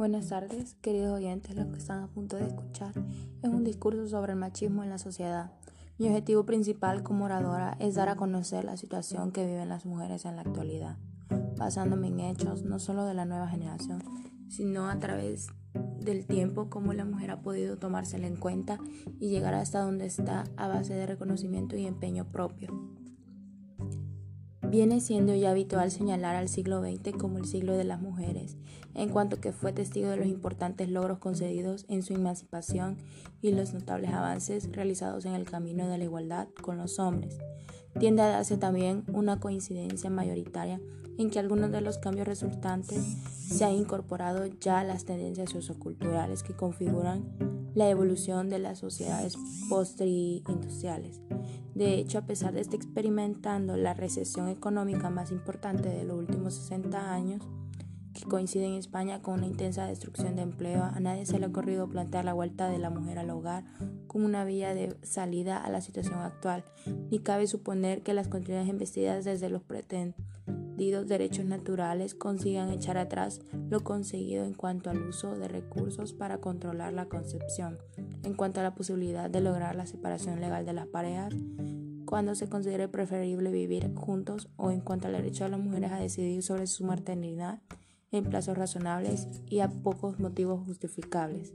Buenas tardes, queridos oyentes, los que están a punto de escuchar es un discurso sobre el machismo en la sociedad. Mi objetivo principal como oradora es dar a conocer la situación que viven las mujeres en la actualidad, basándome en hechos no solo de la nueva generación, sino a través del tiempo cómo la mujer ha podido tomársela en cuenta y llegar hasta donde está a base de reconocimiento y empeño propio. Viene siendo ya habitual señalar al siglo XX como el siglo de las mujeres, en cuanto que fue testigo de los importantes logros concedidos en su emancipación y los notables avances realizados en el camino de la igualdad con los hombres. Tiende a darse también una coincidencia mayoritaria en que algunos de los cambios resultantes se han incorporado ya a las tendencias socioculturales que configuran la evolución de las sociedades post-industriales. De hecho, a pesar de estar experimentando la recesión económica más importante de los últimos 60 años, que coincide en España con una intensa destrucción de empleo, a nadie se le ha ocurrido plantear la vuelta de la mujer al hogar como una vía de salida a la situación actual, ni cabe suponer que las continuas investidas desde los derechos naturales consigan echar atrás lo conseguido en cuanto al uso de recursos para controlar la concepción, en cuanto a la posibilidad de lograr la separación legal de las parejas, cuando se considere preferible vivir juntos o en cuanto al derecho de las mujeres a decidir sobre su maternidad en plazos razonables y a pocos motivos justificables.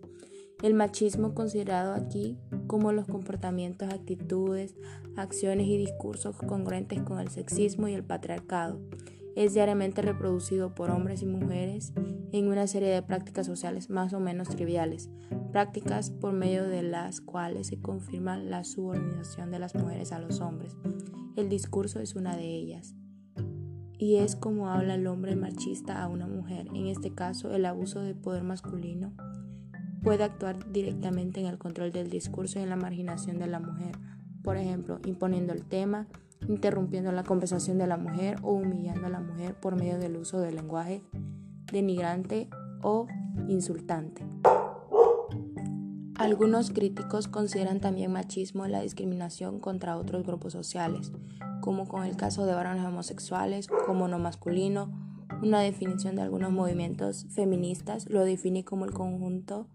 El machismo considerado aquí como los comportamientos, actitudes, acciones y discursos congruentes con el sexismo y el patriarcado. Es diariamente reproducido por hombres y mujeres en una serie de prácticas sociales más o menos triviales, prácticas por medio de las cuales se confirma la subordinación de las mujeres a los hombres. El discurso es una de ellas y es como habla el hombre machista a una mujer. En este caso, el abuso de poder masculino puede actuar directamente en el control del discurso y en la marginación de la mujer, por ejemplo, imponiendo el tema, interrumpiendo la conversación de la mujer o humillando a la mujer por medio del uso del lenguaje denigrante o insultante. Algunos críticos consideran también machismo la discriminación contra otros grupos sociales, como con el caso de varones homosexuales como no masculino. Una definición de algunos movimientos feministas lo define como el conjunto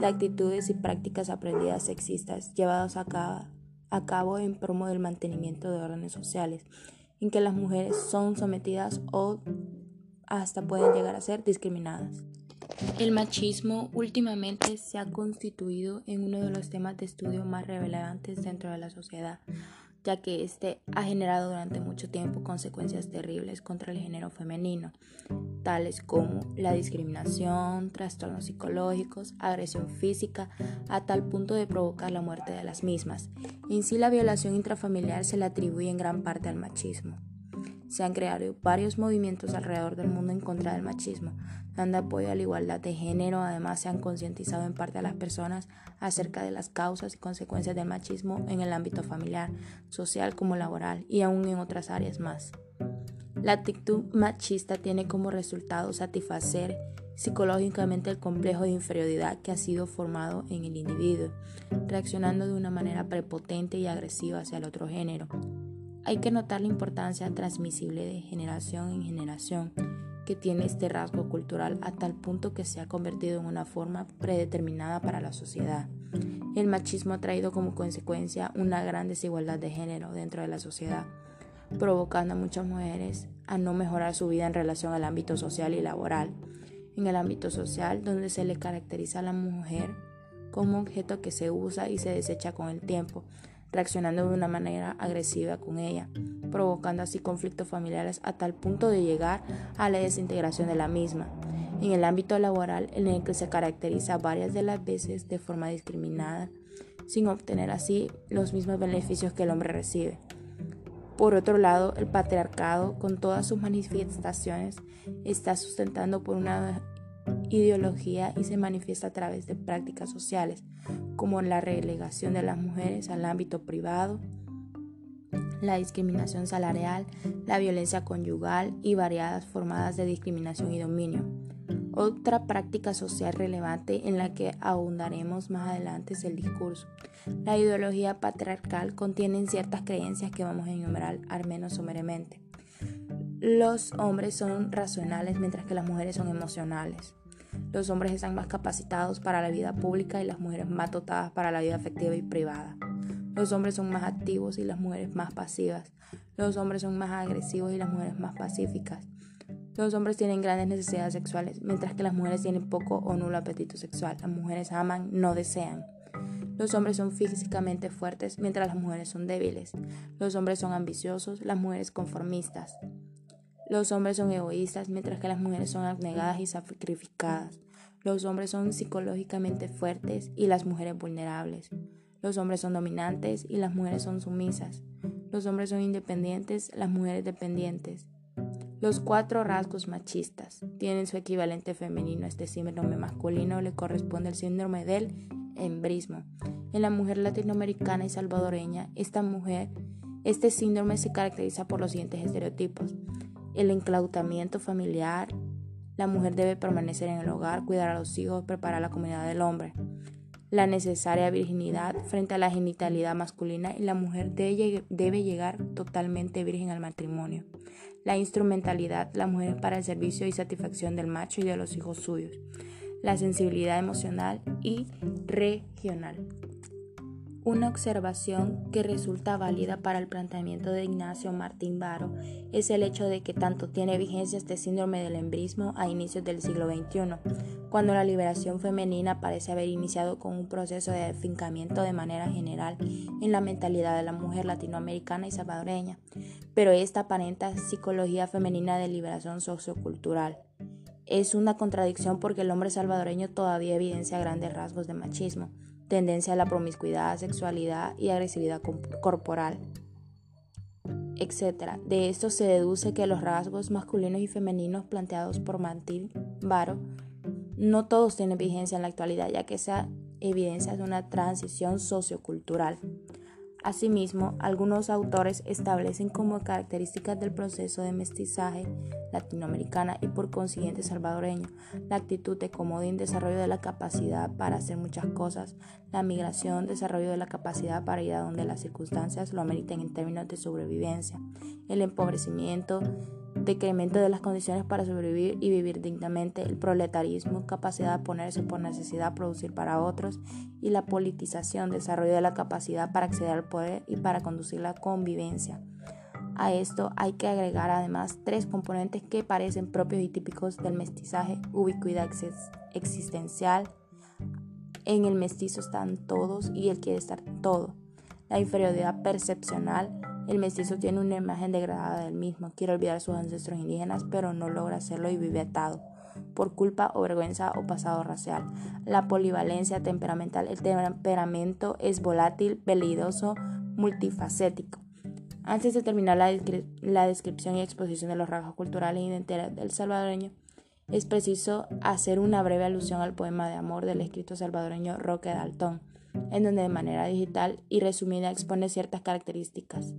de actitudes y prácticas aprendidas sexistas llevadas a cabo, a cabo en promo del mantenimiento de órdenes sociales, en que las mujeres son sometidas o hasta pueden llegar a ser discriminadas. El machismo últimamente se ha constituido en uno de los temas de estudio más relevantes dentro de la sociedad, ya que este ha generado durante mucho tiempo consecuencias terribles contra el género femenino, tales como la discriminación, trastornos psicológicos, agresión física, a tal punto de provocar la muerte de las mismas. En sí, la violación intrafamiliar se le atribuye en gran parte al machismo. Se han creado varios movimientos alrededor del mundo en contra del machismo, dando apoyo a la igualdad de género. Además, se han concientizado en parte a las personas acerca de las causas y consecuencias del machismo en el ámbito familiar, social como laboral y aún en otras áreas más. La actitud machista tiene como resultado satisfacer psicológicamente el complejo de inferioridad que ha sido formado en el individuo, reaccionando de una manera prepotente y agresiva hacia el otro género. Hay que notar la importancia transmisible de generación en generación que tiene este rasgo cultural a tal punto que se ha convertido en una forma predeterminada para la sociedad. El machismo ha traído como consecuencia una gran desigualdad de género dentro de la sociedad, provocando a muchas mujeres a no mejorar su vida en relación al ámbito social y laboral. En el ámbito social, donde se le caracteriza a la mujer como objeto que se usa y se desecha con el tiempo, reaccionando de una manera agresiva con ella, provocando así conflictos familiares a tal punto de llegar a la desintegración de la misma. En el ámbito laboral, el que se caracteriza varias de las veces de forma discriminada, sin obtener así los mismos beneficios que el hombre recibe. Por otro lado, el patriarcado, con todas sus manifestaciones, está sustentando por una ideología y se manifiesta a través de prácticas sociales, como la relegación de las mujeres al ámbito privado, la discriminación salarial, la violencia conyugal y variadas formas de discriminación y dominio. Otra práctica social relevante en la que ahondaremos más adelante es el discurso. La ideología patriarcal contiene ciertas creencias que vamos a enumerar al menos someramente. Los hombres son racionales mientras que las mujeres son emocionales. Los hombres están más capacitados para la vida pública y las mujeres más dotadas para la vida afectiva y privada. Los hombres son más activos y las mujeres más pasivas. Los hombres son más agresivos y las mujeres más pacíficas. Los hombres tienen grandes necesidades sexuales, mientras que las mujeres tienen poco o nulo apetito sexual. Las mujeres aman, no desean. Los hombres son físicamente fuertes, mientras las mujeres son débiles. Los hombres son ambiciosos, las mujeres conformistas. Los hombres son egoístas, mientras que las mujeres son abnegadas y sacrificadas. Los hombres son psicológicamente fuertes y las mujeres vulnerables. Los hombres son dominantes y las mujeres son sumisas. Los hombres son independientes, las mujeres dependientes. Los cuatro rasgos machistas tienen su equivalente femenino. Este síndrome masculino le corresponde el síndrome del embrismo. En la mujer latinoamericana y salvadoreña, esta mujer, este síndrome se caracteriza por los siguientes estereotipos. El enclautamiento familiar, la mujer debe permanecer en el hogar, cuidar a los hijos, preparar la comunidad del hombre. La necesaria virginidad frente a la genitalidad masculina y la mujer debe llegar totalmente virgen al matrimonio la instrumentalidad, la mujer para el servicio y satisfacción del macho y de los hijos suyos, la sensibilidad emocional y regional. Una observación que resulta válida para el planteamiento de Ignacio Martín Varo es el hecho de que tanto tiene vigencia este síndrome del embrismo a inicios del siglo XXI, cuando la liberación femenina parece haber iniciado con un proceso de afincamiento de manera general en la mentalidad de la mujer latinoamericana y salvadoreña, pero esta aparenta psicología femenina de liberación sociocultural. Es una contradicción porque el hombre salvadoreño todavía evidencia grandes rasgos de machismo tendencia a la promiscuidad, sexualidad y agresividad corporal, etc. De esto se deduce que los rasgos masculinos y femeninos planteados por Martín Varo no todos tienen vigencia en la actualidad, ya que esa evidencia es una transición sociocultural. Asimismo, algunos autores establecen como características del proceso de mestizaje latinoamericana y por consiguiente salvadoreño la actitud de comodín, desarrollo de la capacidad para hacer muchas cosas, la migración, desarrollo de la capacidad para ir a donde las circunstancias lo ameriten en términos de sobrevivencia, el empobrecimiento, decremento de las condiciones para sobrevivir y vivir dignamente, el proletarismo, capacidad de ponerse por necesidad, producir para otros, y la politización, desarrollo de la capacidad para acceder al poder y para conducir la convivencia. A esto hay que agregar además tres componentes que parecen propios y típicos del mestizaje, ubicuidad existencial. En el mestizo están todos y él quiere estar todo. La inferioridad percepcional, el mestizo tiene una imagen degradada del mismo, quiere olvidar sus ancestros indígenas, pero no logra hacerlo y vive atado por culpa o vergüenza o pasado racial. La polivalencia temperamental, el temperamento es volátil, peligroso, multifacético. Antes de terminar la, descripción y exposición de los rasgos culturales e identidad del salvadoreño, es preciso hacer una breve alusión al poema de amor del escritor salvadoreño Roque Daltón, en donde de manera digital y resumida expone ciertas características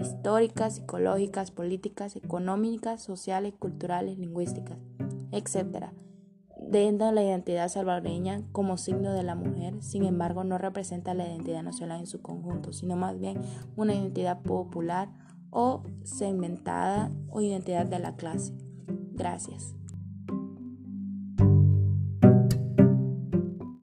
históricas, psicológicas, políticas, económicas, sociales, culturales, lingüísticas, etc. Dentro de la identidad salvadoreña como signo de la mujer, sin embargo, no representa la identidad nacional en su conjunto, sino más bien una identidad popular o segmentada o identidad de la clase. Gracias.